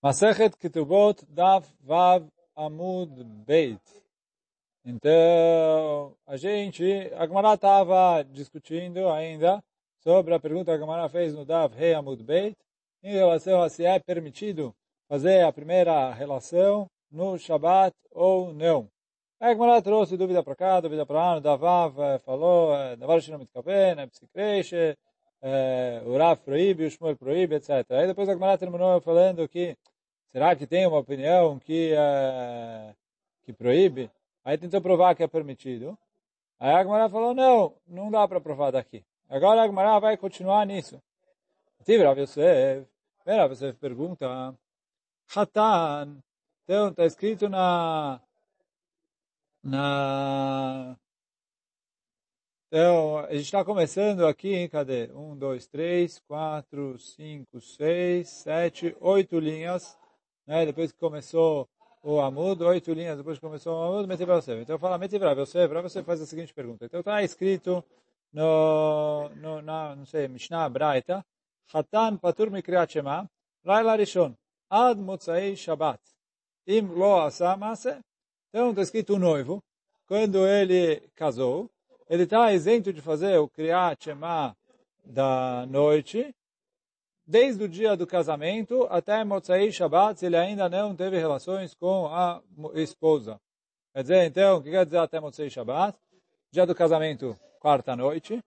Masechet Ketubot Daf Vav Amud Beit. Então, a gente, a Gemara estava discutindo ainda sobre a pergunta que a Gemara fez no Daf Rei Amud Beit, em relação a se é permitido fazer a primeira relação no Shabat ou não. A Gemara trouxe dúvida para cá, dúvida para lá, no Davav falou, Davar Shinam Mitkaven, Psikreshe, o Rav proíbe, o Shmuel proíbe, etc. Aí depois a Gemara terminou falando que será que tem uma opinião que, uh, que proíbe? Aí tentou provar que é permitido. Aí a Gemara falou, não, não dá para provar daqui. Agora a Gemara vai continuar nisso. Tive Rav Yosef, Rav Yosef pergunta, Hatan, então está escrito na na então, a gente está começando aqui, cadê? Um, dois, três, quatro, cinco, seis, sete, oito linhas, né? Depois que começou o Amud, oito linhas, depois que começou o Amud, Metiv Yosef. Então, fala Yosef, para você faz a seguinte pergunta. Então, está escrito no, no, na, não sei, Mishnah Braita, Hatan Patur Mikriat Shema, Laila Rishon, Ad Motzai Shabbat. Im Lo Asa. Então, está escrito o noivo, quando ele casou, ele está isento de fazer o Kriyat Shema da noite, desde o dia do casamento até Motzai Shabbat, se ele ainda não teve relações com a esposa. Quer dizer, então, o que quer dizer até Motzai Shabbat? Dia do casamento, quarta noite,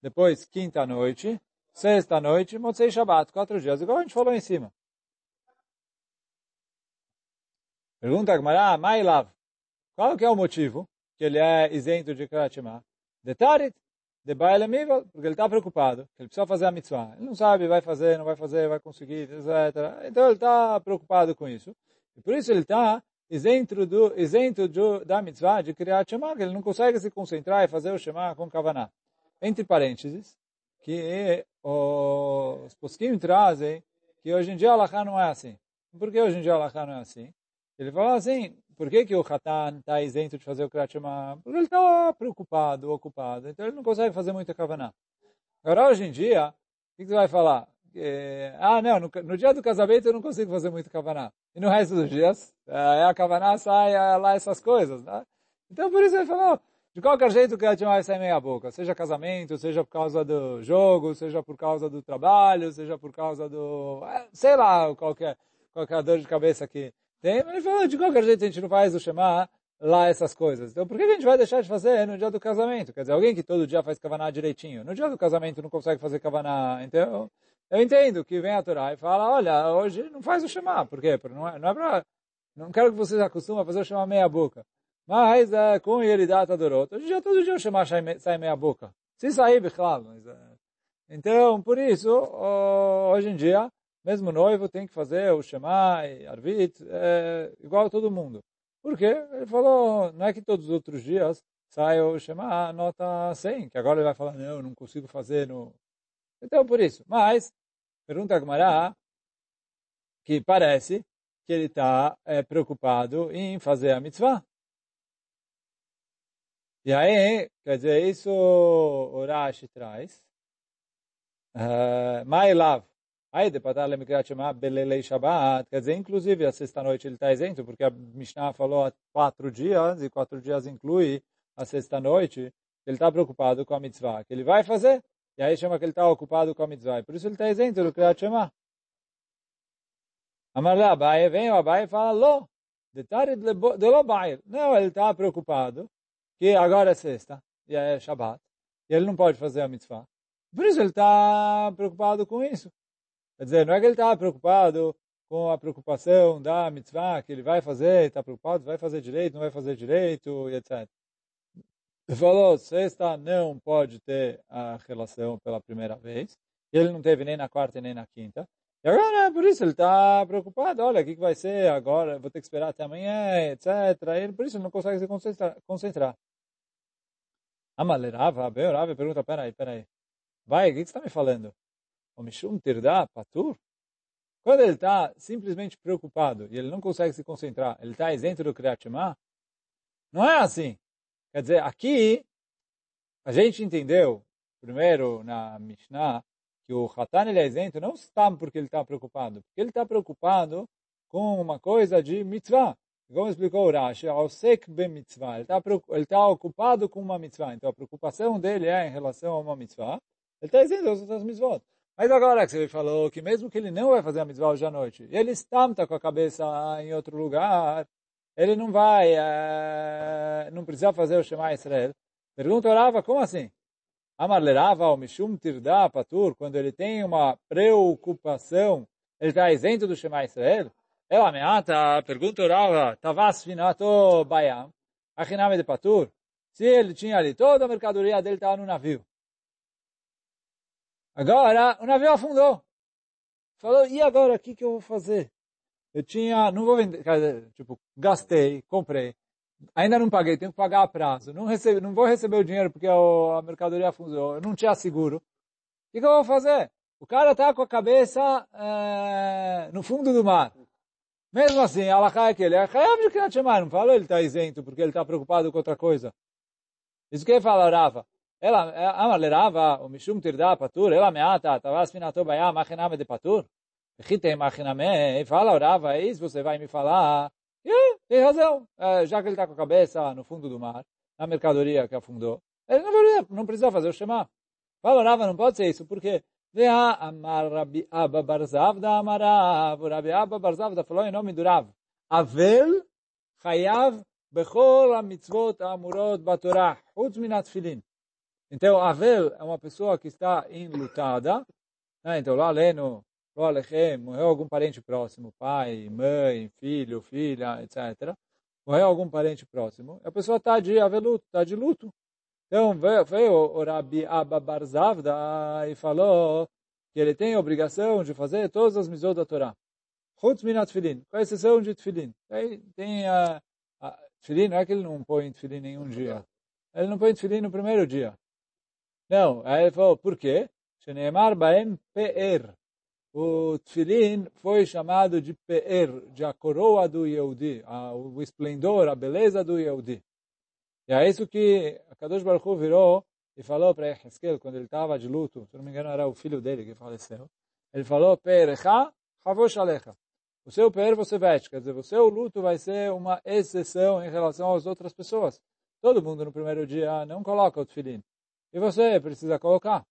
depois quinta noite, sexta noite, Motzai Shabbat, quatro dias, igual a gente falou em cima. Pergunta a Gemara, Mailav, qual que é o motivo que ele é isento de Shema? De Tarit, de Baal Amivel, porque ele está preocupado, que ele precisa fazer a mitzvah. Ele não sabe, vai fazer, não vai fazer, vai conseguir, etc. Então ele está preocupado com isso. E por isso ele está isento, do, isento do, da mitzvah de criar Shema, que ele não consegue se concentrar e fazer o Shema com Kavaná. Entre parênteses, que os posquim trazem que hoje em dia a não é assim. Por que hoje em dia a não é assim? Ele fala assim, por que, que o Hatan está isento de fazer o Kriyat? Porque ele está preocupado, ocupado, então ele não consegue fazer muita Kavaná. Agora, hoje em dia, o que, você vai falar? ah, não, no, no, dia do casamento eu não consigo fazer muito Kavaná. E no resto dos dias, é, a Kavaná sai é, lá essas coisas, né? Então, por isso ele falou, de qualquer jeito o Kriyat vai sair meia boca. Seja casamento, seja por causa do jogo, seja por causa do trabalho, seja por causa do... É, sei lá, qualquer, qualquer dor de cabeça que tem, ele falou, de qualquer jeito a gente não faz o Shema lá essas coisas. Então por que a gente vai deixar de fazer no dia do casamento? Quer dizer, alguém que todo dia faz Kavaná direitinho, no dia do casamento não consegue fazer Kavaná. Então, eu entendo que vem a Torá e fala, olha, hoje não faz o Shema. Por quê? Porque não é, não é pra... Não quero que vocês acostumem a fazer o Shema meia boca. Mas é, com ele data Dorot, hoje dia, todo dia o Shema sai meia boca. Se sair, claro. Mas, é... Então, por isso, hoje em dia, mesmo noivo tem que fazer o Shema e Arvit, é, igual a todo mundo. Por quê? Ele falou, não é que todos os outros dias sai o Shema nota 100, que agora ele vai falar, não, não consigo fazer no... Então, por isso. Mas, pergunta a Gemara, que parece que ele está é, preocupado em fazer a mitzvah. E aí, quer dizer, isso o Rashi traz. Uh, My love. Aí, de patar lemikrat shema belelei Shabbat, quer dizer, inclusive, a sexta-noite ele está isento, porque a Mishnah falou quatro dias, e quatro dias inclui a sexta-noite, ele está preocupado com a mitzvah, que ele vai fazer, e aí chama que ele está ocupado com a mitzvah, por isso ele está isento do Kriyat Shema. Amarle Abaye vem, o Abaye fala, lo, detalhe de lo baile. Não, ele está preocupado, que agora é sexta, e é Shabbat, e ele não pode fazer a mitzvah. Por isso ele está preocupado com isso. Quer dizer, não é que ele está preocupado com a preocupação da mitzvah, que ele vai fazer, está preocupado, vai fazer direito, não vai fazer direito, e etc. Ele falou, sexta não pode ter a relação pela primeira vez, ele não teve nem na quarta nem na quinta. E agora, por isso, ele está preocupado, olha, o que, que vai ser agora, vou ter que esperar até amanhã, etc. Ele, por isso, ele não consegue se concentrar. concentrar. Amalerava, Beorava pergunta, peraí, peraí. Vai, o que, que você está me falando? O Mishum Tirda Patur, quando ele está simplesmente preocupado e ele não consegue se concentrar, ele está isento do Kriyat Shema, não é assim. Quer dizer, aqui a gente entendeu, primeiro na Mishnah, que o Hatan ele é isento não está porque ele está preocupado, porque ele está preocupado com uma coisa de mitzvah. Como explicou o Rashi, Osek be mitzvah. Ele está tá ocupado com uma mitzvah. Então a preocupação dele é em relação a uma mitzvah. Ele está dizendo as outras mitzvot. Mas agora que você falou que mesmo que ele não vai fazer a mitzvah hoje à noite, ele está com a cabeça em outro lugar, ele não vai, é, não precisa fazer o Shema Israel. Pergunta Rava, como assim? Amar lerava o mishum tirda patur, quando ele tem uma preocupação, ele está isento do Shema Israel? Ela ameaça, pergunta Rava, tavas finato bayam, achiname de patur? Se ele tinha ali, toda a mercadoria dele estava no navio. Agora, o navio afundou. Falou, e agora, o que, que eu vou fazer? Eu tinha, não vou vender, tipo, gastei, comprei, ainda não paguei, tenho que pagar a prazo, não, recebe, não vou receber o dinheiro porque a mercadoria afundou, eu não tinha seguro. O que, que eu vou fazer? O cara está com a cabeça é, no fundo do mar. Mesmo assim, Allah é que ele é de Kriyat não falou ele está isento porque ele está preocupado com outra coisa. Isso que ele fala, Rava. Ela, Amar lerava, o Mishum tirda patur, ela meata, tavas finato bayam, achiname de patur. Chitem achiname, fala, Rava, é isso você vai me falar. E, tem razão. Já que ele está com a cabeça no fundo do mar, na mercadoria que afundou, ele não, não precisa fazer o Shema. Fala, Rava, não pode ser isso, porque Vea amar Rabi Abba Barzavda amarav. Rabi Abba Barzavda falou em nome do Rav. Avel chayav bechol ha-mitzvot amurot batorah, chutz minat filin. Então, Avel é uma pessoa que está enlutada. Né? Então, lá lendo, lo alechem, morreu algum parente próximo, pai, mãe, filho, filha, etc. Morreu algum parente próximo. A pessoa está de aveluto, está de luto. Então, veio, veio o Rabi Abba Barzavda e falou que ele tem a obrigação de fazer todas as mitzvot da Torá. Chutz minat filin, com exceção de tefilin. Aí tem a, a tefilin, não é que ele não põe tefilin em um dia. Ele não põe tefilin no primeiro dia. Não, aí ele falou, por quê? Sheneemar baem pe'er. O tefilin foi chamado de pe'er, de a coroa do Yehudi, a, o esplendor, a beleza do Yehudi. E é isso que a Kadosh Baruch Hu virou e falou para Ezequiel, quando ele estava de luto, se não me engano era o filho dele que faleceu, ele falou, Pe'erecha chavosh alecha. O seu per você veste, quer dizer, o seu luto vai ser uma exceção em relação às outras pessoas. Todo mundo no primeiro dia não coloca o tefilim. E você precisa colocar.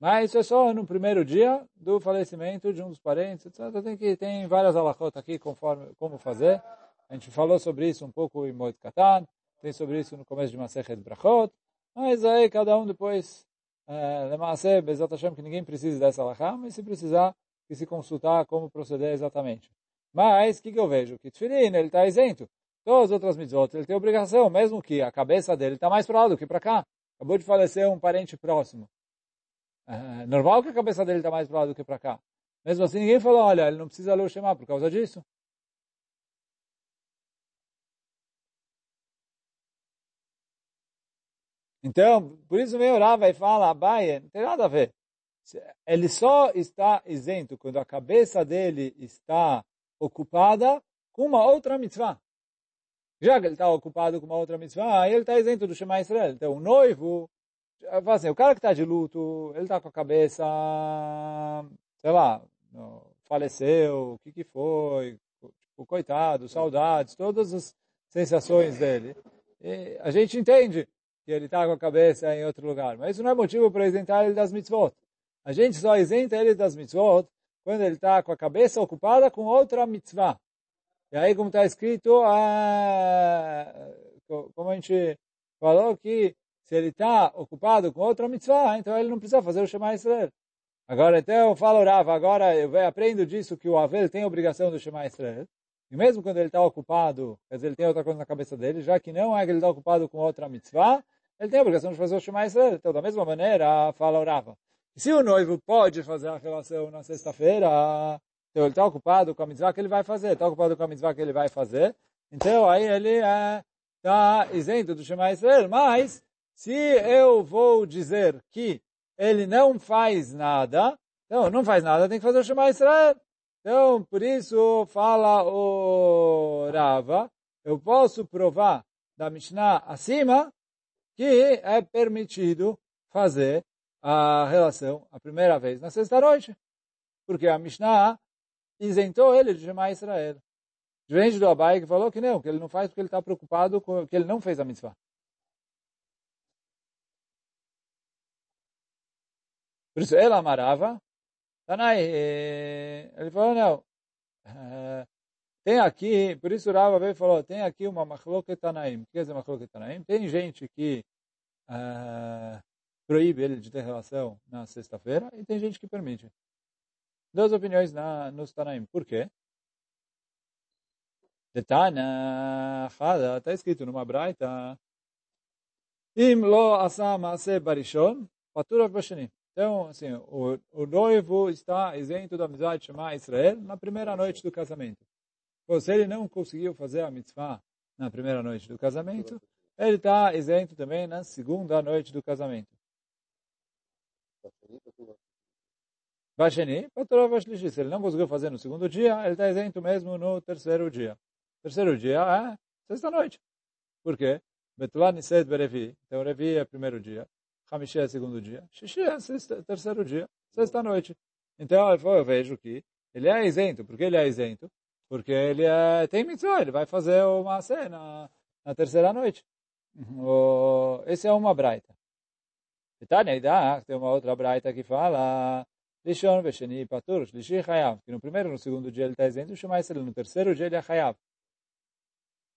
Mas isso é só no primeiro dia do falecimento de um dos parentes, etc. Tem, que, tem várias alachot aqui conforme como fazer. A gente falou sobre isso um pouco em Moed Katan, tem sobre isso no começo de Masechet Brachot, mas aí cada um depois, Lemase, é, Bezat Hashem, que ninguém precisa dessa alachá, mas se precisar, que se consultar como proceder exatamente. Mas, o que, que eu vejo? Que Tfilin, ele está isento. Todas as outras mitzvot, ele tem obrigação, mesmo que a cabeça dele está mais para lá do que para cá. Acabou de falecer um parente próximo. É normal que a cabeça dele está mais para lá do que para cá. Mesmo assim, ninguém falou, olha, ele não precisa ler Shema por causa disso. Então, por isso vem orar e fala, Abaye, não tem nada a ver. Ele só está isento quando a cabeça dele está ocupada com uma outra mitzvah. Já que ele está ocupado com uma outra mitzvah, ele está isento do Shema Israel. Então, o noivo, assim, o cara que está de luto, ele está com a cabeça, sei lá, faleceu, o que que foi, tipo, coitado, saudades, todas as sensações dele. E a gente entende que ele está com a cabeça em outro lugar. Mas isso não é motivo para isentar ele das mitzvot. A gente só isenta ele das mitzvot quando ele está com a cabeça ocupada com outra mitzvah. E aí, como está escrito, ah, como a gente falou que se ele está ocupado com outra mitzvah, então ele não precisa fazer o Shema Israel. Agora, então, eu falo, Rav, agora eu aprendo disso que o Avel tem a obrigação do Shema Israel. E mesmo quando ele está ocupado, quer dizer, ele tem outra coisa na cabeça dele, já que não é que ele está ocupado com outra mitzvah, ele tem a obrigação de fazer o Shema Israel. Então, da mesma maneira, fala Rava. Se o noivo pode fazer a relação na sexta-feira, então ele está ocupado com a mitzvah que ele vai fazer, está ocupado com a mitzvah que ele vai fazer, então aí ele está é, isento do Shema Israel. Mas, se eu vou dizer que ele não faz nada, então não faz nada, tem que fazer o Shema Israel. Então, por isso, fala o Rava, eu posso provar da Mishnah acima que é permitido fazer a relação a primeira vez na sexta-noite. Porque a Mishnah isentou ele de chamar Israel. Diferente do Abai que falou que não, que ele não faz porque ele está preocupado com que ele não fez a mitzvah. Por isso, ele amarava, Tanai, ele falou, não, tem aqui, por isso Rava veio e falou, tem aqui uma machloket Tanaim. O que essa machloket Tanaim? Tem gente que uh, proíbe ele de ter relação na sexta-feira e tem gente que permite. Duas opiniões na, nos Tanaim. Por quê? Detana, está escrito numa braita, Im lo asa maase barishon, patura bashani. Então, assim, o, o noivo está isento da amizade de chamar Israel na primeira noite do casamento. Ou se ele não conseguiu fazer a mitzvah na primeira noite do casamento, ele está isento também na segunda noite do casamento. Vasheni, se ele não conseguiu fazer no segundo dia, ele está isento mesmo no terceiro dia. Terceiro dia é sexta-noite. Por quê? Betulah Nised Berevi. Então, Revi é primeiro dia. Hamishi é segundo dia. Shishi é sexta, terceiro dia. Sexta-noite. Então, eu vejo que ele é isento. Por que ele é isento? Porque ele é, tem mitzvah, ele vai fazer uma cena na terceira noite. Uhum. Esse é uma braita. Tem uma outra braita que fala Rishon Vesheni Patur, Shlishi Hayav, que no primeiro e no segundo dia ele está isento, ele no terceiro dia ele é Hayav.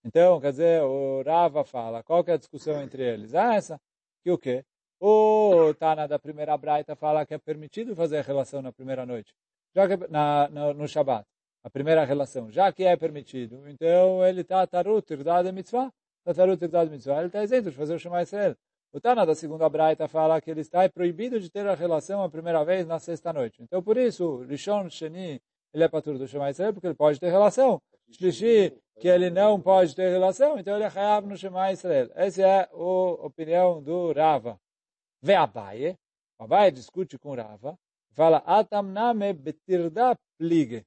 Então, quer dizer, o Rava fala, qual que é a discussão entre eles? Ah, essa, que o quê? O Tana da primeira braita fala que é permitido fazer relação na primeira noite, já que, na, na, no Shabat a primeira relação, já que é permitido, então ele está tarut, irdad mitzvah, está tarut, irdad mitzvah, ele está isento de fazer o Shema Israel. O Tana da segunda Braita fala que ele está proibido de ter a relação a primeira vez na sexta noite. Então, por isso, Rishon, Sheni, ele é patur do Shema Israel, porque ele pode ter relação. Shlishi, que ele não pode ter relação, então ele é Hayab no Shema Israel. Essa é a opinião do Rava. Vê Abaye, Abaye discute com Rava, fala, Atamname betirda plige.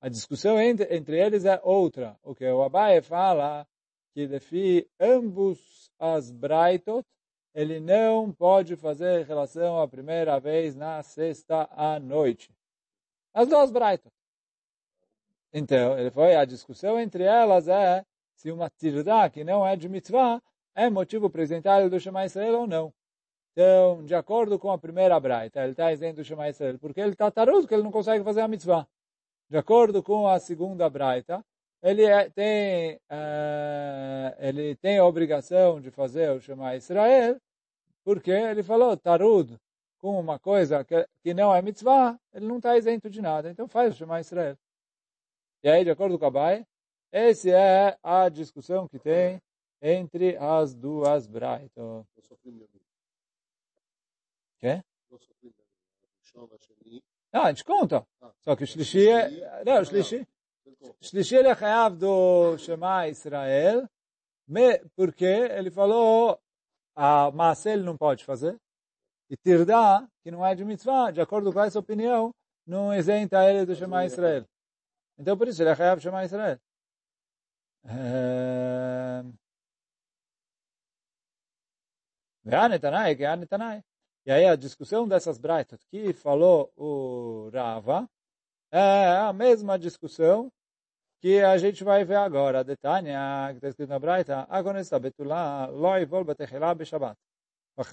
A discussão entre, entre eles é outra. O que o Abaye fala que defi ambos as braitot, ele não pode fazer relação a primeira vez na sexta à noite. As duas braitot. Então, ele foi, a discussão entre elas é se uma tirda que não é de mitzvah é motivo presentável do Shema Israel ou não. Então, de acordo com a primeira braita, ele está isento do Shema Israel, porque ele está tarudo, que ele não consegue fazer a mitzvah de acordo com a segunda Braita, ele é, tem, uh, ele tem a obrigação de fazer o Shema Israel, porque ele falou, Tarud, com uma coisa que, que não é mitzvah, ele não está isento de nada, então faz o Shema Israel. E aí, de acordo com a Bai, essa é a discussão que tem entre as duas Braitas. Quê? Não, a gente conta. Só que o Shlishi é... Não, o Shlishi... Shlishi ele do Shema Israel, porque ele falou a Maaseh não pode fazer, e Tirda, que não é de mitzvah, de acordo com essa opinião, não isenta ele do Shema Israel. Então, por isso, ele é Hayav Shema Israel. Anetanai. E aí a discussão dessas braitas que falou o Rava é a mesma discussão que a gente vai ver agora. A Detânia, que está escrito na braita, Agonesta betulá loi vol betechilá beshabat. Então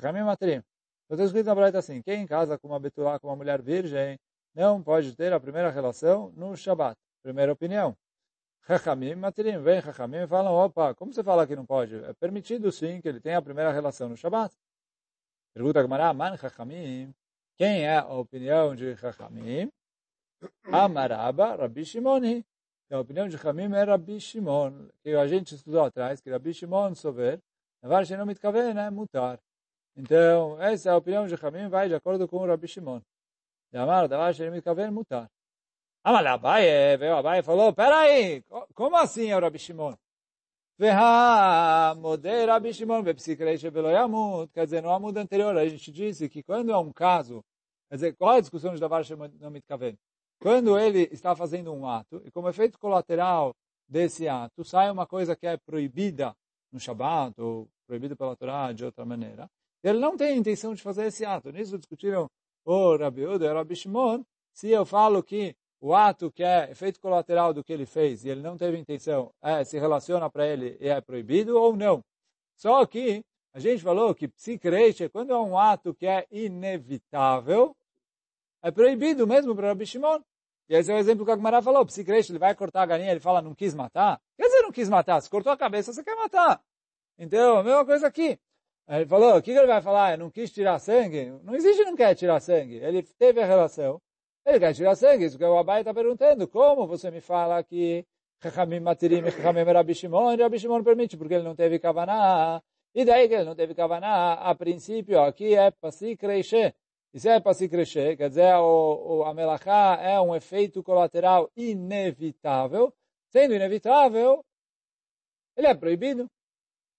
está escrito na braita assim, quem casa com uma betulá, com uma mulher virgem, não pode ter a primeira relação no Shabat. Primeira opinião. Chachamim matrim. Vem Chachamim e falam, opa, como você fala que não pode? É permitido sim que ele tenha a primeira relação no Shabat. Pergunta Gamara, Man Chachamim, quem é a opinião de Chachamim? Amaraba, Rabi Shimoni. Então, a opinião de Chachamim é Rabi Shimon, que a gente estudou atrás, que Rabi Shimon sober, Navar Shenom Mitkaven é mutar. Então, essa é a opinião de Chachamim, vai de acordo com o Rabi Shimon. Amar, Navar Shenom Mitkaven mutar. Amal Abaye, veio Abaye e falou, peraí, como assim é o Rabi Shimon? Modei Rabi Shimon Quer dizer, no Amud anterior a gente disse que quando é um caso, quer dizer, qual é a discussão de Davar Shemon Mitkaven? Quando ele está fazendo um ato, e como efeito colateral desse ato, sai uma coisa que é proibida no Shabat, ou proibida pela Torá de outra maneira, ele não tem a intenção de fazer esse ato. Nisso discutiram o Rabi Uda e o Rabi Shimon, se eu falo que o ato que é efeito colateral do que ele fez e ele não teve intenção, é, se relaciona para ele e é proibido ou não. Só que a gente falou que psicreche, quando é um ato que é inevitável, é proibido mesmo para Rabi Shimon. E esse é o exemplo que a Gemara falou. Psicreche, ele vai cortar a galinha, ele fala, não quis matar. Quer dizer, não quis matar. Se cortou a cabeça, você quer matar. Então, a mesma coisa aqui. Ele falou, o que ele vai falar? Não quis tirar sangue. Não existe não quer tirar sangue. Ele teve a relação. Ele quer tirar sangue. Isso que o Abai está perguntando. Como você me fala que Chachamim Matirim e Chachamim Rabi permite, porque ele não teve Kavaná. E daí que ele não teve Kavaná, a princípio, aqui é crescer. Se é para se crescer, quer dizer, o, o, a melachá é um efeito colateral inevitável. Sendo inevitável, ele é proibido.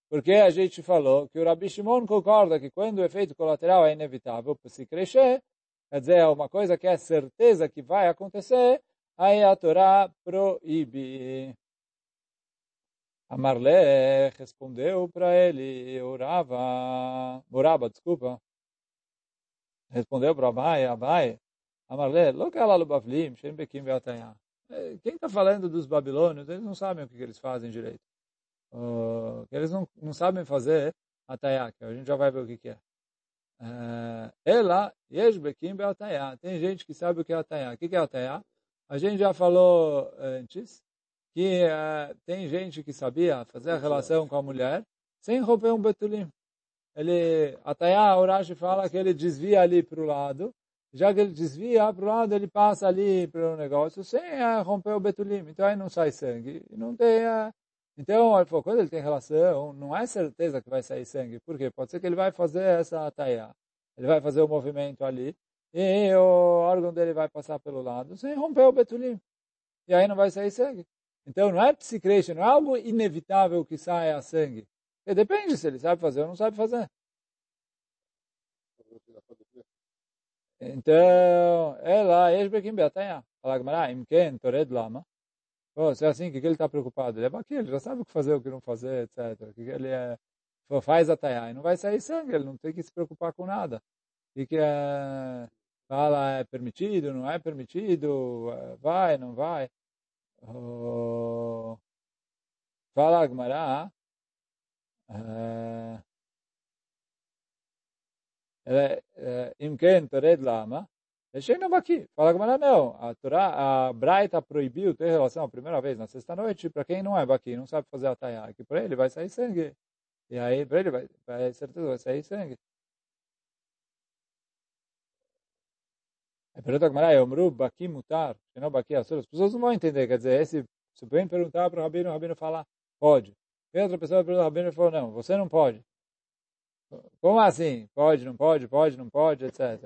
Porque a gente falou que o Rabi Shimon concorda que quando o efeito colateral é inevitável para se crescer, quer dizer, é uma coisa que é certeza que vai acontecer, aí a Torá proíbe. Amarle respondeu para ele, orava, orava, desculpa, respondeu para Abai, Abai, Amarle, lokala lubavlim, shem bekim ve'atayah. Quem está falando dos babilônios, eles não sabem o que, que eles fazem direito. Uh, eles não, não sabem fazer atayah, que a gente já vai ver o que, que é. Uh, ela, yesh bekim be'atayah. Tem gente que sabe o que é atayah. O que, que é atayah? A gente já falou antes que uh, tem gente que sabia fazer a relação com a mulher sem romper um betulim ele, Atayá, o Rashi fala que ele desvia ali para o lado, já que ele desvia para o lado, ele passa ali para o negócio sem é, romper o betulim, então aí não sai sangue, não tem... É, então, ele falou, quando ele tem relação, não é certeza que vai sair sangue, por quê? Pode ser que ele vai fazer essa Atayá, ele vai fazer o movimento ali, e o órgão dele vai passar pelo lado sem romper o betulim, e aí não vai sair sangue. Então, não é psicretion, não é algo inevitável que saia sangue. E depende se ele sabe fazer ou não sabe fazer. Então, ela, Eshbekim Beatanha. Fala Gmará, Imken, Tored Lama. Oh, se é assim, o que ele está preocupado? Ele é aqui, ele já sabe o que fazer, o que não fazer, etc. Que ele é, faz a taiá e não vai sair sangue, ele não tem que se preocupar com nada. E que é, fala, é permitido, não é permitido, vai, não vai. Oh, fala Gmará, Imken Tored Lama. Deixei aqui. Fala Gamara, não. A Torá, a Braita proibiu ter relação a primeira vez na sexta-noite para quem não é Baqui, não sabe fazer a Tayá, que para ele vai sair sangue. E aí, para ele vai, vai, certeza, vai sair sangue. Aí pergunta Gamara, Yomru Baqui mutar, que não Baqui As pessoas não vão entender. Quer dizer, se o perguntar para o Rabino, o Rabino falar, pode. Vem outra pessoa pergunta ao Rabino e falou, não, você não pode. Como assim? Pode, não pode, pode, não pode, etc.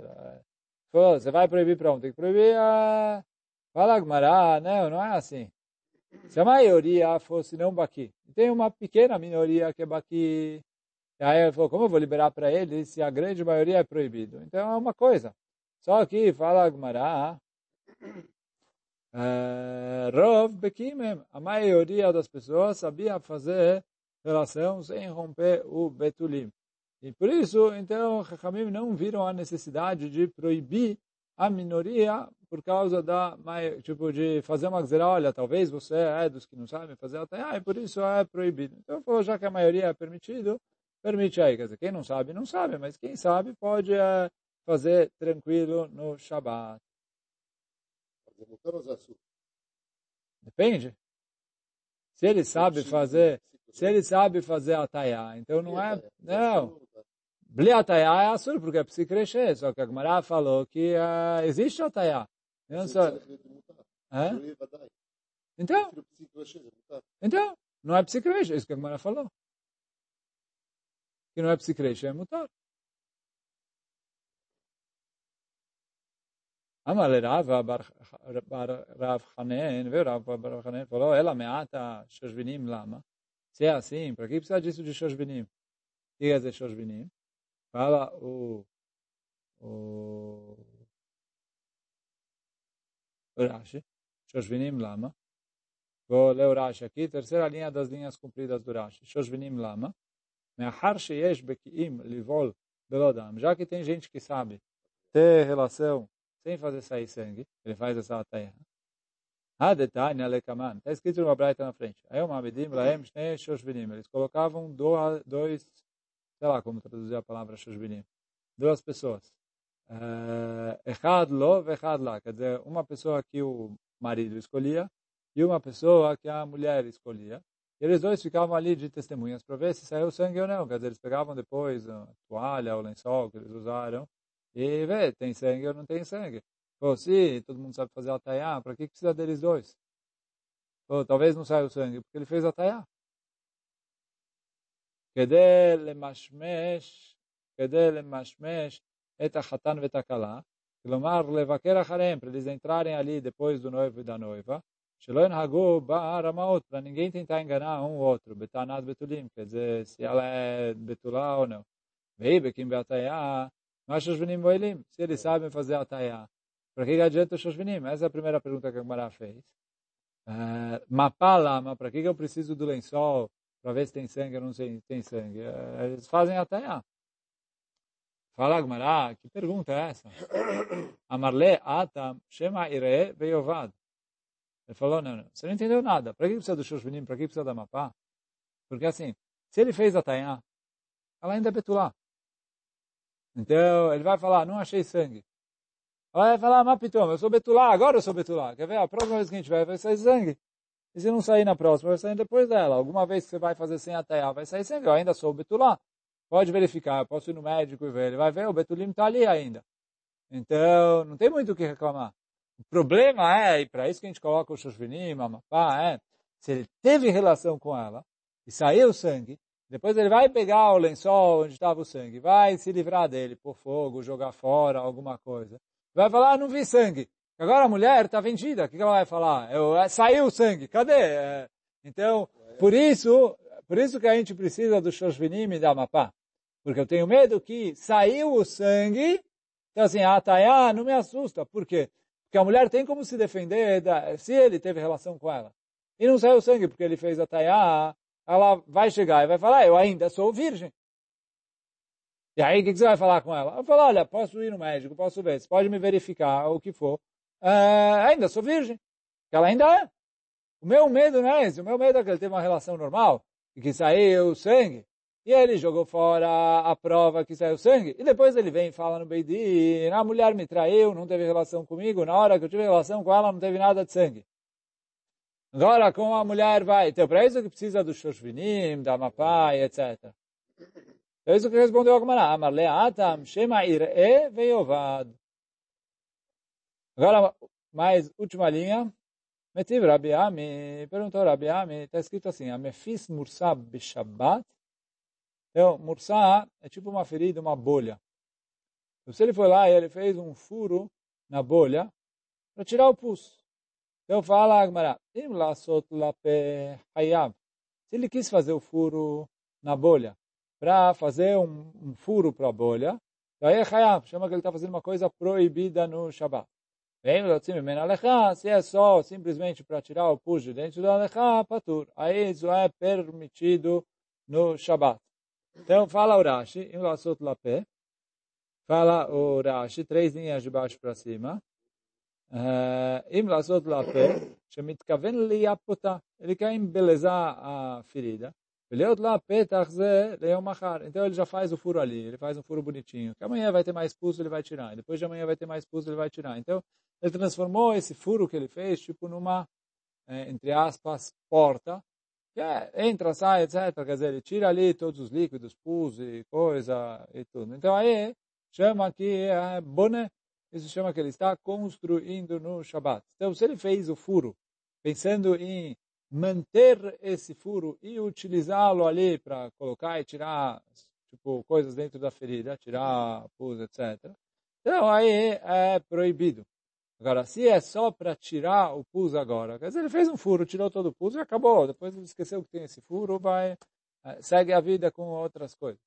Falou, você vai proibir para onde? Tem que proibir a... Fala Gmará, não, não é assim. Se a maioria fosse não baqui, tem uma pequena minoria que é baqui, e aí ele falou, como eu vou liberar para ele se a grande maioria é proibido? Então é uma coisa. Só que, fala Gmará, eh, Rov Bekimem, a maioria das pessoas sabia fazer relação sem romper o Betulim. E por isso, então, Chachamim não viram a necessidade de proibir a minoria por causa da, tipo, de fazer uma gzera, olha, talvez você é dos que não sabem fazer a e por isso é proibido. Então, falou, já que a maioria é permitido, permite aí. Quer dizer, quem não sabe, não sabe, mas quem sabe pode é, fazer tranquilo no Shabat. Depende. Se ele sabe fazer, se ele sabe fazer a taiá, então não é, não. Bli atayá é assur, porque é psicreche, só que a Gemara falou que uh, existe atayá. Não só... Então, então, não é psicreche, é isso que a Gemara falou. Que não é psicreche, é mutar. אמר לרב רב חנן, ורב בר חנן falou, ela meata shoshvinim lama. Se é assim, para que precisa disso de shoshvinim? O que quer dizer shoshvinim? Fala o, o, o Rashi, shoshvinim lama. Vou ler o Rashi aqui, terceira linha das linhas compridas do Rashi. shoshvinim lama. מאחר שיש בקיאים livol belodam, já que tem gente que sabe ter relação sem fazer sair sangue, ele faz essa terra. Hadetanya lekaman. Está escrito numa braita na frente. Eles colocavam dois, sei lá como traduzir a palavra Shoshvinim. Duas pessoas. Echad lo, vechad lá. Quer dizer, uma pessoa que o marido escolhia e uma pessoa que a mulher escolhia. E eles dois ficavam ali de testemunhas para ver se saiu sangue ou não. Quer dizer, eles pegavam depois a toalha, o lençol que eles usaram e vê, tem sangue ou não tem sangue. Pô, se todo mundo sabe fazer a taiá, para que precisa deles dois? Pô, talvez não saia o sangue, porque ele fez a taiá. כדי למשמש, כדי למשמש את החתן ואת הכלה, כלומר לבקר אחריהם, para eles entrarem ali depois do noivo e da noiva, שלא ינהגו ברמאות, para ninguém tentar enganar um ou outro, בטענת בתולים, quer dizer, se ela é betulá ou não. והיא בקים בהטעיה, mas Shoshvinim Boilim, se eles é. sabem fazer Atayá, para que adianta o Shoshvinim? Essa é a primeira pergunta que a Gemara fez. Uh, lá para que eu preciso do lençol para ver se tem sangue ou não sei, tem sangue? Eh, eles fazem Atayá. Fala Gemara, que pergunta é essa? Amarle atam shema ire veiovad. Ele falou, não, não, você não entendeu nada. Para que precisa do Shoshvinim? Para que precisa da Mapá? Porque assim, se ele fez a ela ainda é Betulá. Então, ele vai falar, não achei sangue. Ela vai falar, mas pitom, eu sou Betulá, agora eu sou Betulá. Quer ver? A próxima vez que a gente vai, vai sair sangue. E se não sair na próxima, vai sair depois dela. Alguma vez que você vai fazer sem a Tainha, vai sair sangue. Eu ainda sou Betulá. Pode verificar, eu posso ir no médico e ver. Ele vai ver, o Betulim está ali ainda. Então, não tem muito o que reclamar. O problema é, e para isso que a gente coloca o Shoshvinim, a Mapá, é, se ele teve relação com ela e saiu sangue, depois ele vai pegar o lençol onde estava o sangue, vai se livrar dele, pôr fogo, jogar fora, alguma coisa. Vai falar, ah, não vi sangue. Agora a mulher está vendida, o que ela vai falar? Eu, é, saiu o sangue, cadê? É, então, por isso, por isso que a gente precisa do Shoshvinim e da Mapá. Porque eu tenho medo que saiu o sangue, então assim, a Atayá não me assusta. Por quê? Porque a mulher tem como se defender da, se ele teve relação com ela. E não saiu sangue porque ele fez a taiá, ela vai chegar e vai falar, eu ainda sou virgem. E aí, o que, você vai falar com ela? Ela fala, olha, posso ir no médico, posso ver, você pode me verificar o que for. Uh, ainda sou virgem. Que ela ainda é. O meu medo não é esse. O meu medo é que ele teve uma relação normal e que saiu sangue. E ele jogou fora a prova que saiu sangue. E depois ele vem e fala no Beidin, a mulher me traiu, não teve relação comigo, na hora que eu tive relação com ela não teve nada de sangue. Agora, como a mulher vai? Então, para isso que precisa do Shoshvinim, da Mapai, etc. É isso que respondeu a Gemara. Amar le'atam shema ir'e veiovad. Agora, mais última linha. Metiv Rabi Ami, perguntou Rabi Ami, está escrito assim, Amefis mursab bishabbat então, mursá é tipo uma ferida, uma bolha. Então, se ele foi lá e ele fez um furo na bolha para tirar o pus. Então fala Agmará, se ele quis fazer o furo na bolha para fazer um, um furo para a bolha, aí é hayab, chama que ele está fazendo uma coisa proibida no Shabbat. Se é só simplesmente para tirar o pus de dentro do Alecha, patur. Aí isso é permitido no Shabbat. Então, fala o Rashi, em Lassot Lapé, fala o Rashi, três linhas de baixo para cima, אם לעשות לפה, שמתכוון לייפותה, ele quer embelezar a ferida, ולהיות לה פתח זה ליום מחר. Então ele já faz o furo ali, ele faz um furo bonitinho, que amanhã vai ter mais pulso, ele vai tirar, e depois de amanhã vai ter mais pulso, ele vai tirar. Então ele transformou esse furo que ele fez, tipo numa, entre aspas, porta, é, entra, sai, etc. Quer dizer, ele tira ali todos os líquidos, pus e coisa e tudo. Então aí chama que é boné, isso chama que ele está construindo no Shabat. Então se ele fez o furo pensando em manter esse furo e utilizá-lo ali para colocar e tirar tipo coisas dentro da ferida, tirar pus, etc. Então aí é proibido. Agora, se é só para tirar o pus agora, quer dizer, ele fez um furo, tirou todo o pus e acabou. Depois ele esqueceu que tem esse furo, vai, eh, segue a vida com outras coisas.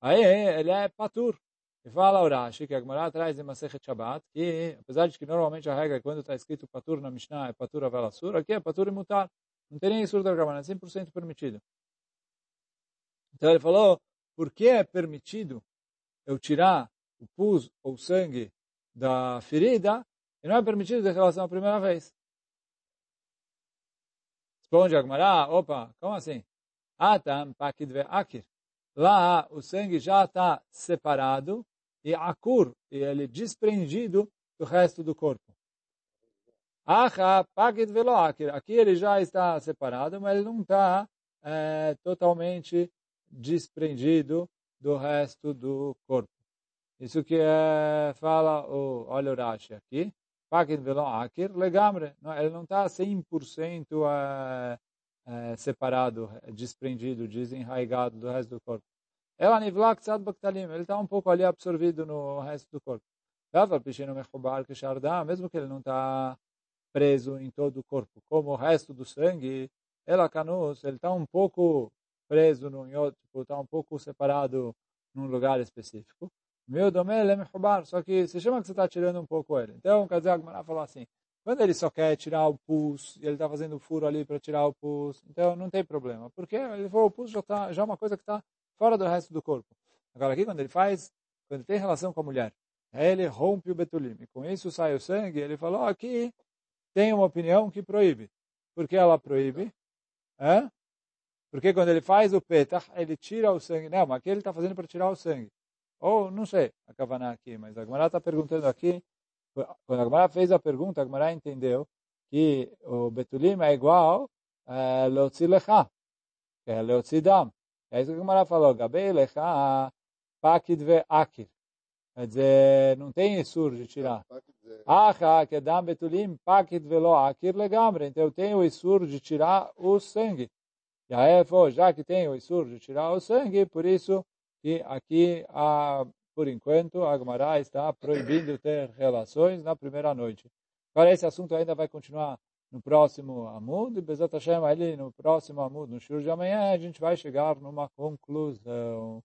Aí ele é patur. E fala o Rashi, que a Gemara traz em Masechet Shabbat, que apesar de que normalmente a regra quando está escrito patur na Mishnah é patur avelassur, aqui é patur imutar. Não tem nem isso da Gemara, é 100% permitido. Então ele falou, por que é permitido eu tirar o pus ou sangue da ferida e não é permitido em relação à primeira vez. Responde Agmará, opa, como assim? Atam pakid akir. Lá o sangue já está separado e akur, e ele desprendido do resto do corpo. Acha pakid velo akir. Aqui ele já está separado, mas ele não está é, totalmente desprendido do resto do corpo. Isso que é, fala o, olha o Rashi aqui. Pakid velo. Ele não está 100% é, é, separado, desprendido, desenraigado do resto do corpo. Ela nivlak tzad baktalim, ele está um pouco ali absorvido no resto do corpo. Mesmo que ele não está preso em todo o corpo, como o resto do sangue, ela canus, ele está um pouco preso no outro, está um pouco separado num lugar específico. Meu domel é mechubar, só que se chama que você está tirando um pouco ele. Então, quer dizer, a falou assim, quando ele só quer tirar o pus, e ele está fazendo furo ali para tirar o pus, então não tem problema. Porque ele falou, o pus já, tá, já é uma coisa que está fora do resto do corpo. Agora aqui, quando ele faz, quando ele tem relação com a mulher, ele rompe o betulim, e com isso sai o sangue, ele falou, aqui tem uma opinião que proíbe. Por que ela proíbe? É? Porque quando ele faz o petach, ele tira o sangue. Não, mas aqui ele está fazendo para tirar o sangue. Ou, não sei, a Kavaná aqui, mas a Gemara está perguntando aqui, quando a Gemara fez a pergunta, a Gemara entendeu que o betulim é igual a leotzi lecha, que é leotzi dam. É isso que a Gemara falou. Gabei lecha pakid ve akir. Quer dizer, não tem isur de tirar. Acha, que dam betulim pakid velo akir legamre. Então tem o isur de tirar o sangue. E aí, já que tem o isur de tirar o sangue, por isso que aqui, por enquanto, a Gemara está proibindo ter relações na primeira noite. Agora, esse assunto ainda vai continuar no próximo Amud, e Bezat Hashem, ali no próximo Amud, no Shur de amanhã, a gente vai chegar numa conclusão.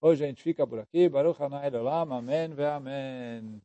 Hoje a gente fica por aqui. Baruch Hanai Olam. Amém ve Amém.